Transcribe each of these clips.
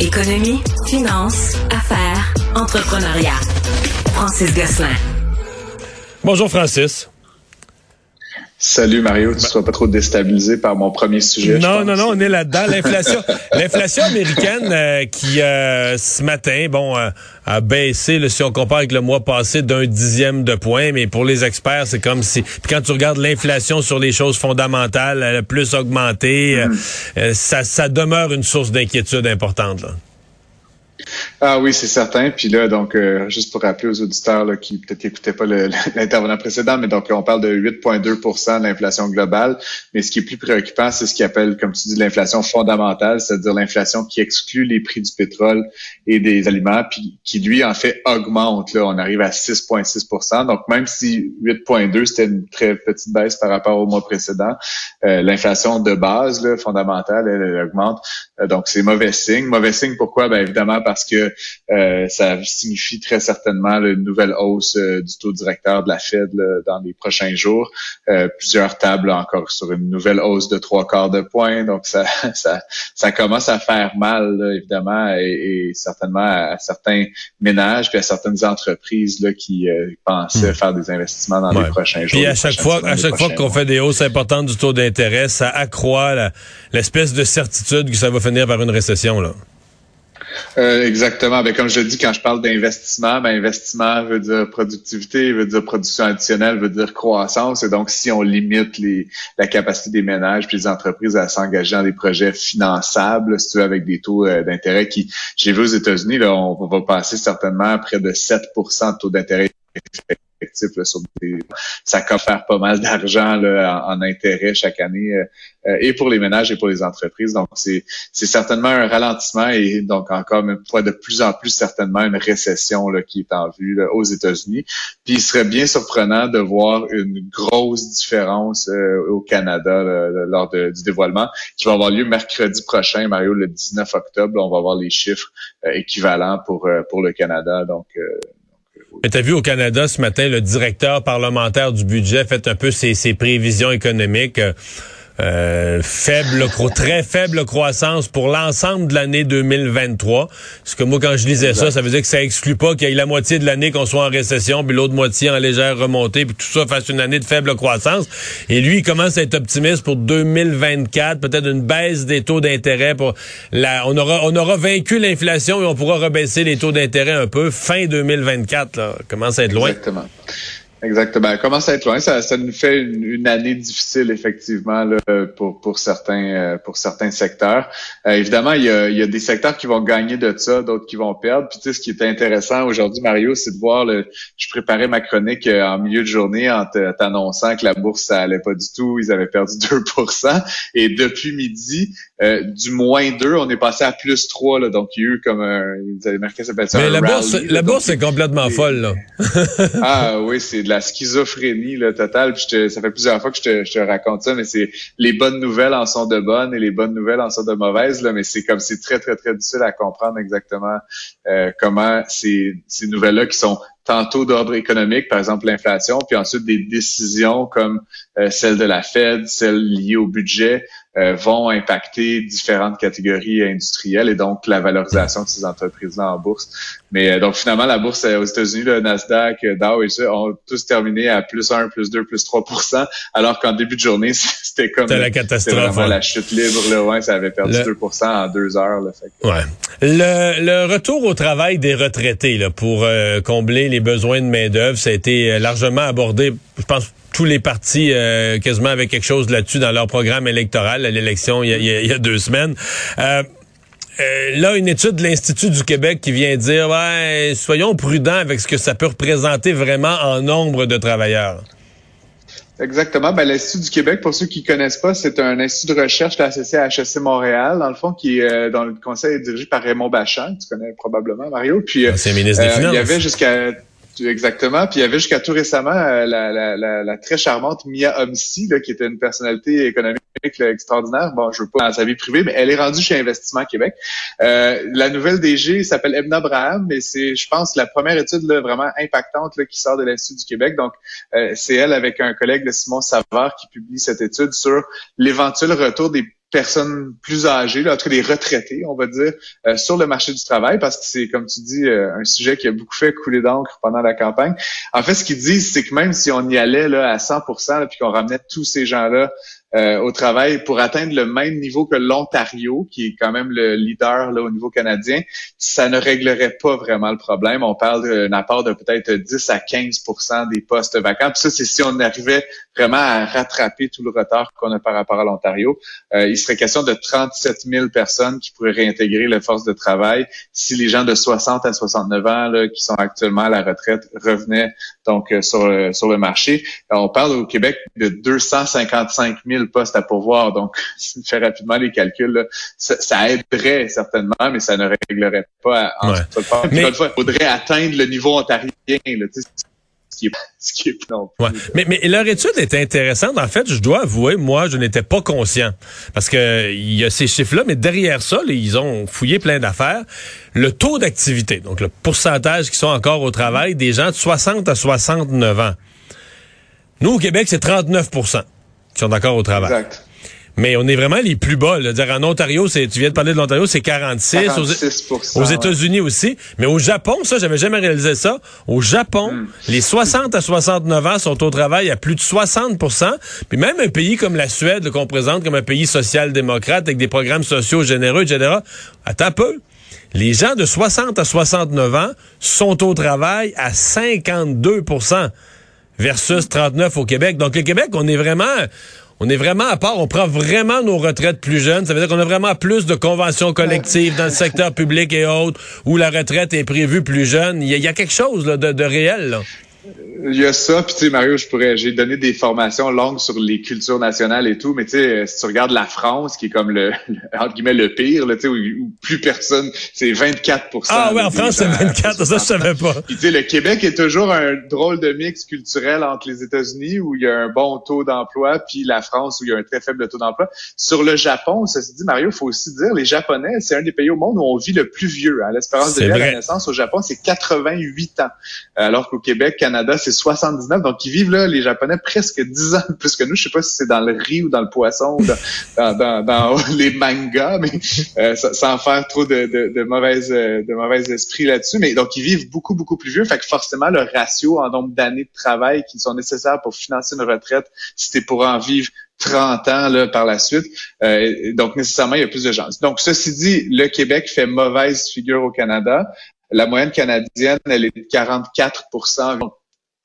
Économie, finance, affaires, entrepreneuriat. Francis Gosselin. Bonjour Francis. Salut Mario, tu ne seras pas trop déstabilisé par mon premier sujet. Non, non, non, on est là-dedans. L'inflation, l'inflation américaine euh, qui euh, ce matin, bon, euh, a baissé, si on compare avec le mois passé, d'un dixième de point. Mais pour les experts, c'est comme si, puis quand tu regardes l'inflation sur les choses fondamentales, elle a plus augmenté. Mm. ça, ça demeure une source d'inquiétude importante. Là. Ah oui, c'est certain. Puis là, donc, euh, juste pour rappeler aux auditeurs là, qui peut-être n'écoutaient pas l'intervenant précédent, mais donc on parle de 8,2% de l'inflation globale. Mais ce qui est plus préoccupant, c'est ce qu'ils appelle, comme tu dis, l'inflation fondamentale, c'est-à-dire l'inflation qui exclut les prix du pétrole et des aliments, puis qui, lui, en fait, augmente. Là, on arrive à 6,6% Donc, même si 8,2, c'était une très petite baisse par rapport au mois précédent, euh, l'inflation de base, là, fondamentale, elle, augmente. Euh, donc, c'est mauvais signe. Mauvais signe, pourquoi? Ben évidemment, parce que euh, ça signifie très certainement une nouvelle hausse euh, du taux directeur de la Fed dans les prochains jours. Euh, plusieurs tables encore sur une nouvelle hausse de trois quarts de point. Donc ça, ça, ça commence à faire mal, évidemment, et, certainement à, certains ménages puis à certaines entreprises là, qui pensaient hmm. faire des investissements dans les prochains jours. Puis à chaque fois, à chaque fois qu'on fait des hausses importantes du taux d'intérêt, ça accroît l'espèce de certitude que ça va finir par une récession. là. Euh, exactement. Ben, comme je dis, quand je parle d'investissement, ben, investissement veut dire productivité, veut dire production additionnelle, veut dire croissance. Et donc, si on limite les, la capacité des ménages et des entreprises à s'engager dans des projets finançables, si tu veux, avec des taux euh, d'intérêt qui, j'ai vu aux États-Unis, là, on va passer certainement à près de 7% de taux d'intérêt ça faire pas mal d'argent en, intérêt chaque année euh, euh, et pour les ménages et pour les entreprises. Donc c'est certainement un ralentissement et donc encore une fois de plus en plus certainement une récession là, qui est en vue aux États-Unis. Puis il serait bien surprenant de voir une grosse différence euh, au Canada lors du dévoilement qui va avoir lieu mercredi prochain, Mario, le 19 octobre. On va voir les chiffres équivalents pour pour le Canada. Donc mais tu as vu au Canada ce matin, le directeur parlementaire du budget fait un peu ses prévisions économiques. Euh, faible, très faible croissance pour l'ensemble de l'année 2023. Parce que moi, quand je lisais ça, ça veut dire que ça exclut pas qu'il y ait la moitié de l'année qu'on soit en récession, puis l'autre moitié en légère remontée, puis tout ça fasse une année de faible croissance. Et lui, il commence à être optimiste pour 2024, peut-être une baisse des taux d'intérêt pour la, on aura, on aura vaincu l'inflation et on pourra rebaisser les taux d'intérêt un peu fin 2024, là. Commence à être loin. Exactement. Exactement. Elle commence à être loin? Ça, ça nous fait une, année difficile, effectivement, là, pour, pour, certains, euh, pour certains secteurs. Euh, évidemment, il y, a, il y, a, des secteurs qui vont gagner de ça, d'autres qui vont perdre. Puis tu sais, ce qui est intéressant aujourd'hui, Mario, c'est de voir le. Je préparais ma chronique euh, en milieu de journée en t'annonçant que la bourse, ça allait pas du tout. Ils avaient perdu 2% Et depuis midi, du moins 2, on est passé à plus 3. Là, donc, il y a eu comme un. Ils avaient marqué ça Mais la bourse, la bourse est complètement folle, là. ah oui, c'est de la schizophrénie là, totale. Puis ça fait plusieurs fois que je te, je te raconte ça, mais c'est les bonnes nouvelles en sont de bonnes et les bonnes nouvelles en sont de mauvaises. Là, mais c'est comme c'est très, très, très difficile à comprendre exactement euh, comment ces, ces nouvelles-là qui sont tantôt d'ordre économique, par exemple l'inflation, puis ensuite des décisions comme euh, celle de la Fed, celles liées au budget, euh, vont impacter différentes catégories industrielles et donc la valorisation de ces entreprises-là en bourse. Mais euh, donc finalement, la bourse aux États-Unis, le Nasdaq, Dow et ça ont tous terminé à plus 1, plus 2, plus 3% alors qu'en début de journée, c'était comme la catastrophe. Vraiment la chute libre. Là, ouais, ça avait perdu 2% en deux heures. Là, fait ouais. le, le, retour au travail des retraités là, pour combler les besoins de main-d'œuvre, ça a été largement abordé, je pense tous les partis euh, quasiment avec quelque chose là-dessus dans leur programme électoral à l'élection il, y a deux semaines. Euh, euh, là, une étude de l'Institut du Québec qui vient dire, ouais, soyons prudents avec ce que ça peut représenter vraiment en nombre de travailleurs. Exactement. Ben, L'Institut du Québec, pour ceux qui ne connaissent pas, c'est un institut de recherche associé à HEC Montréal, dans le fond, qui est dans le conseil est dirigé par Raymond Bachand, tu connais probablement, Mario. Puis, ministre des Finances. il y avait jusqu'à Exactement. Puis il y avait jusqu'à tout récemment euh, la, la, la, la, très charmante Mia Omsi, là, qui était une personnalité économique extraordinaire. Bon, je veux pas dans sa vie privée, mais elle est rendue chez Investissement Québec. Euh, la nouvelle DG s'appelle Ebna Braham, mais c'est, je pense, la première étude là, vraiment impactante là, qui sort de l'Institut du Québec. Donc, euh, c'est elle avec un collègue de Simon Savard qui publie cette étude sur l'éventuel retour des personnes plus âgées, là, en tout cas retraités, on va dire, euh, sur le marché du travail, parce que c'est, comme tu dis, euh, un sujet qui a beaucoup fait couler d'encre pendant la campagne. En fait, ce qu'ils disent, c'est que même si on y allait là, à 100% puis qu'on ramenait tous ces gens-là euh, au travail pour atteindre le même niveau que l'Ontario, qui est quand même le leader là, au niveau canadien, ça ne réglerait pas vraiment le problème. On parle d'un apport de peut-être 10 à 15% des postes vacants. Puis ça, c'est si on arrivait vraiment à rattraper tout le retard qu'on a par rapport à l'Ontario. Euh, il serait question de 37 000 personnes qui pourraient réintégrer la force de travail si les gens de 60 à 69 ans là, qui sont actuellement à la retraite revenaient donc euh, sur, sur le marché. on parle au Québec de 255 000 postes à pourvoir. Donc, si on fait rapidement les calculs, ça, aiderait certainement, mais ça ne réglerait pas. En ouais. mais... il faudrait atteindre le niveau ontarien. Là, qui est, non. Ouais. Mais, mais leur étude est intéressante. En fait, je dois avouer, moi, je n'étais pas conscient. Parce que il y a ces chiffres-là, mais derrière ça, ils ont fouillé plein d'affaires. Le taux d'activité, donc le pourcentage qui sont encore au travail des gens de 60 à 69 ans. Nous, au Québec, c'est 39 qui sont encore au travail. Exact. Mais on est vraiment les plus bas. Là. Dire, en Ontario, c'est, tu viens de parler de l'Ontario, c'est 46. aux, États-Unis aussi. Mais au Japon, ça, j'avais jamais réalisé ça. Au Japon, hmm. les 60 à 69 ans sont au travail à plus de 60% Puis même un pays comme la Suède, qu'on présente comme un pays social-démocrate avec des programmes sociaux généreux, etc. Attends un peu. Les gens de 60 à 69 ans sont au travail à 52 versus 39 au Québec. Donc, le Québec, on est vraiment, on est vraiment à part, on prend vraiment nos retraites plus jeunes. Ça veut dire qu'on a vraiment plus de conventions collectives dans le secteur public et autres, où la retraite est prévue plus jeune. Il y, a, quelque chose de, de, réel. Il y a ça, puis tu sais, Mario, je pourrais, j'ai donné des formations longues sur les cultures nationales et tout, mais tu sais, si tu regardes la France, qui est comme le, entre guillemets, le pire, là, tu sais, où, plus personne, c'est 24 Ah ouais, en France, c'est 24, ça, je savais pas. Puis tu sais, le Québec est toujours un drôle de mix culturel entre les États-Unis, où il y a un bon taux d'emploi, puis la France, où il y a un très faible taux d'emploi. Sur le Japon, ça se dit, Mario, faut aussi dire, les Japonais, c'est un des pays au monde où on vit le plus vieux. Hein. L'espérance de vie à la naissance au Japon, c'est 88 ans. Alors qu'au Québec, Canada, c'est 79. Donc, ils vivent là, les Japonais, presque 10 ans plus que nous. Je sais pas si c'est dans le riz ou dans le poisson ou dans, les mangas, mais euh, sans faire trop de, de, mauvaises de mauvais esprits là-dessus. Mais donc, ils vivent beaucoup, beaucoup plus vieux. Fait que forcément, le ratio en nombre d'années de travail qui sont nécessaires pour financer une retraite, c'était pour en vivre 30 ans là, par la suite. Euh, donc, nécessairement, il y a plus de gens. Donc, ceci dit, le Québec fait mauvaise figure au Canada. La moyenne canadienne, elle est de 44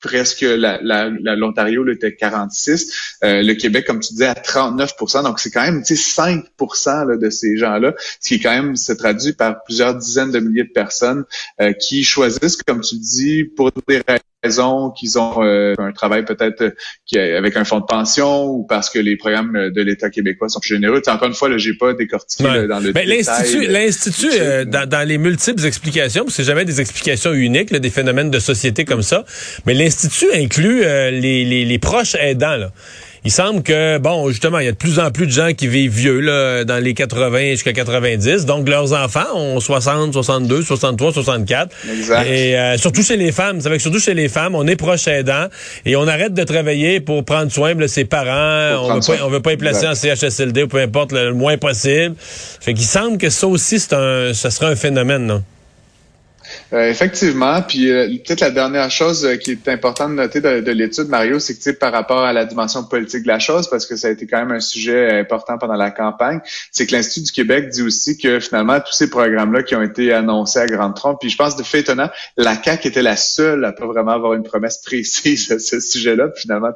presque l'Ontario la, était 46, euh, le Québec, comme tu disais, à 39% Donc, c'est quand même 5% là, de ces gens-là, ce qui quand même se traduit par plusieurs dizaines de milliers de personnes euh, qui choisissent, comme tu dis, pour des raisons qu'ils ont euh, un travail peut-être euh, avec un fonds de pension ou parce que les programmes de l'État québécois sont plus généreux. encore une fois, là, j'ai pas décortiqué dans le ben, L'institut, l'institut dans, dans, les multiples explications, parce que c'est jamais des explications uniques, des phénomènes de société comme ça, mais l'institut inclut les, les, les proches aidants. Là il semble que, bon, justement, il y a de plus en plus de gens qui vivent vieux, là, dans les 80 jusqu'à 90. Donc, leurs enfants ont 60, 62, 63, 64. Exact. Et euh, surtout chez les femmes. C'est que surtout chez les femmes, on est proche aidant et on arrête de travailler pour prendre soin de ses parents. On veut, pas, on veut pas les placer en CHSLD ou peu importe, le, moins possible. Fait qu'il semble que ça aussi, c'est un, ça sera un phénomène, non? Euh, effectivement. Puis euh, peut-être la dernière chose euh, qui est importante de noter de, l'étude, Mario, c'est que par rapport à la dimension politique de la chose, parce que ça a été quand même un sujet important pendant la campagne, c'est que l'Institut du Québec dit aussi que finalement, tous ces programmes-là qui ont été annoncés à grande trompe, puis je pense de fait étonnant, la CAQ était la seule à pas vraiment avoir une promesse précise à ce sujet-là. Finalement,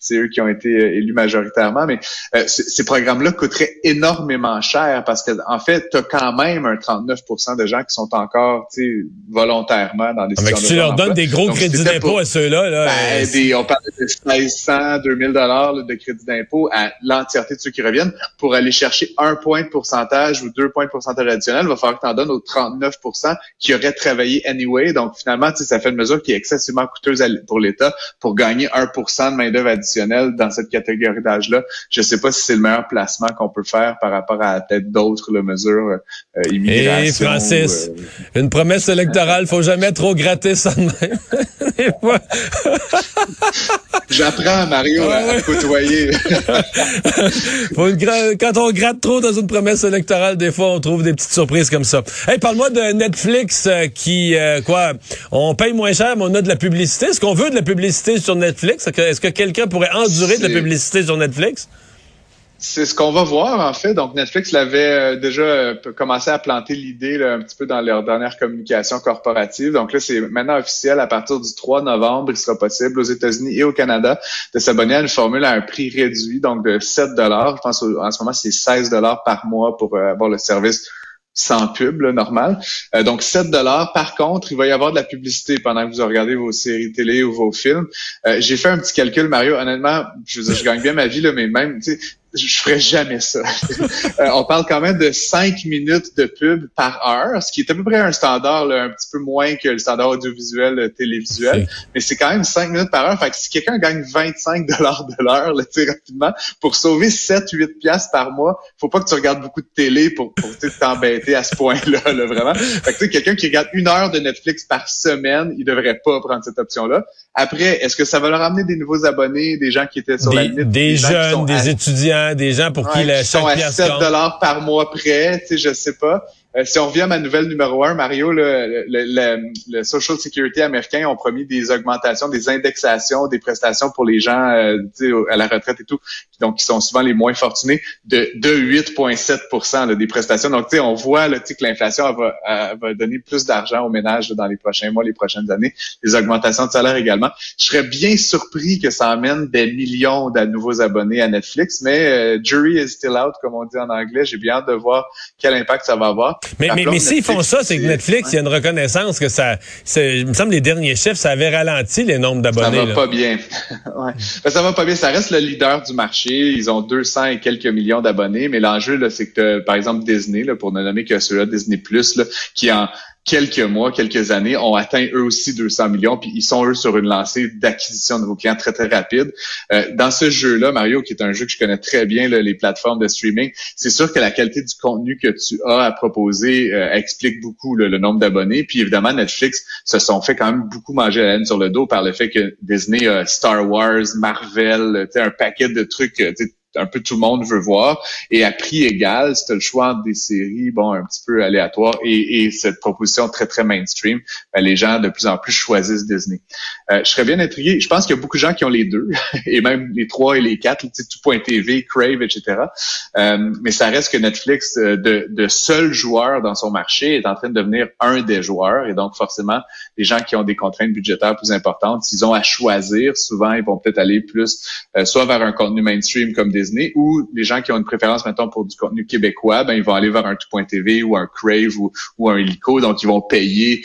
c'est eux qui ont été élus majoritairement. Mais ces programmes-là coûteraient énormément cher parce que en fait, tu as quand même un 39% de gens qui sont encore, volontairement dans des ah, situations. Tu leur donnes des gros crédits d'impôt à ceux-là. Là, ben, des, on parle de 1600, 2000 dollars de crédit d'impôt à l'entièreté de ceux qui reviennent pour aller chercher un point de pourcentage ou deux points de pourcentage additionnel. Il va falloir que tu en donnes aux 39% qui auraient travaillé anyway. Donc finalement, ça fait une mesure qui est excessivement coûteuse pour l'État pour gagner 1% de main-d'œuvre additionnelle dans cette catégorie d'âge-là. Je sais pas si c'est le meilleur placement qu'on peut faire par rapport à peut-être d'autres mesures euh, immigration. Et Francis, euh, une promesse électorale électorale, faut jamais trop gratter ça de même. J'apprends, Mario, à côtoyer. quand on gratte trop dans une promesse électorale, des fois, on trouve des petites surprises comme ça. Hey, parle-moi de Netflix euh, qui, euh, quoi, on paye moins cher, mais on a de la publicité. Est-ce qu'on veut de la publicité sur Netflix? Est-ce que quelqu'un pourrait endurer de la publicité sur Netflix? C'est ce qu'on va voir en fait. Donc Netflix l'avait euh, déjà euh, commencé à planter l'idée un petit peu dans leur dernière communication corporative. Donc là, c'est maintenant officiel à partir du 3 novembre, il sera possible aux États-Unis et au Canada de s'abonner à une formule à un prix réduit, donc de 7 dollars. Je pense en ce moment c'est 16 dollars par mois pour euh, avoir le service sans pub, normal. donc 7 dollars. Par contre, il va y avoir de la publicité pendant que vous regardez vos séries télé ou vos films. J'ai fait un petit calcul, Mario. Honnêtement, je, je gagne bien ma vie, là, mais même, je ferais jamais ça. Euh, on parle quand même de cinq minutes de pub par heure, ce qui est à peu près un standard un petit peu moins que le standard audiovisuel euh, télévisuel, mais c'est quand même cinq minutes par heure. Fait que si quelqu'un gagne 25 dollars de l'heure, rapidement, pour sauver 7-8 piastres par mois, faut pas que tu regardes beaucoup de télé pour, pour t'embêter à ce point-là, là, vraiment. Fait que quelqu'un qui regarde une heure de Netflix par semaine, il devrait pas prendre cette option-là. Après, est-ce que ça va leur amener des nouveaux abonnés, des gens qui étaient sur la limite? Des, jeunes, des étudiants, des gens pour qui la, sont à 7 dollars par mois près, tu sais, je sais pas. Euh, si on revient à ma nouvelle numéro un, Mario, le, le, le, Social Security américain ont promis des augmentations, des indexations, des prestations pour les gens euh, à la retraite et tout, donc qui sont souvent les moins fortunés, de, de 8,7% des prestations. Donc, on voit là, que l'inflation va, va donner plus d'argent aux ménages dans les prochains mois, les prochaines années, des augmentations de salaire également. Je serais bien surpris que ça amène des millions de nouveaux abonnés à Netflix, mais euh, jury is still out, comme on dit en anglais. J'ai bien hâte de voir quel impact ça va avoir. Mais, mais, mais s'ils font ça, c'est que Netflix, il y a une reconnaissance que ça, il me semble les derniers chiffres, ça avait ralenti les nombres d'abonnés. Ça va pas bien. ouais. Ben, ça va pas bien. Ça reste le leader du marché. Ils ont 200 et quelques millions d'abonnés, mais l'enjeu, là, c'est que, par exemple, Disney, là, pour ne nommer que celui-là, Disney Plus, là, qui en quelques mois, quelques années, ont atteint eux aussi 200 millions, puis ils sont eux sur une lancée d'acquisition de nouveaux clients très très rapide. Euh, dans ce jeu-là, Mario, qui est un jeu que je connais très bien, les plateformes de streaming, c'est sûr que la qualité du contenu que tu as à proposer euh, explique beaucoup le nombre d'abonnés. Puis évidemment, Netflix se sont fait quand même beaucoup manger la laine sur le dos par le fait que Disney, Star Wars, Marvel, un paquet de trucs un peu tout le monde veut voir. Et à prix égal, tu le choix entre des séries, bon, un petit peu aléatoires et, et cette proposition très, très mainstream, ben, les gens de plus en plus choisissent Disney. Euh, je serais bien intrigué. Je pense qu'il y a beaucoup de gens qui ont les deux, et même les trois et les quatre, tout.tv, Crave, etc. Euh, mais ça reste que Netflix, euh, de, de seul joueur dans son marché, est en train de devenir un des joueurs. Et donc, forcément, les gens qui ont des contraintes budgétaires plus importantes, s'ils ont à choisir, souvent, ils vont peut-être aller plus soit vers un contenu mainstream comme Disney, ou les gens qui ont une préférence, maintenant pour du contenu québécois, ben, ils vont aller vers un tout.tv ou un Crave ou, ou un Illico. Donc, ils vont payer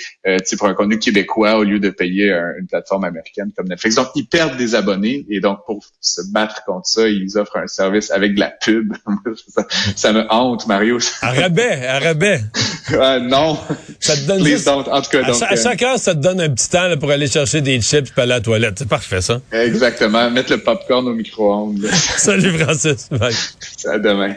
pour un contenu québécois au lieu de payer une plateforme américaine comme Netflix. Donc, ils perdent des abonnés et donc, pour se battre contre ça, ils offrent un service avec de la pub. ça, me hante, Mario. À rabais, à rabais. non. Ça te donne En tout cas, donc, à, chaque heure, ça te donne un petit temps pour aller chercher des chips et aller à la toilette. C'est parfait, ça. Exactement. Mettre le popcorn au micro-ondes. Salut, Francis. À demain.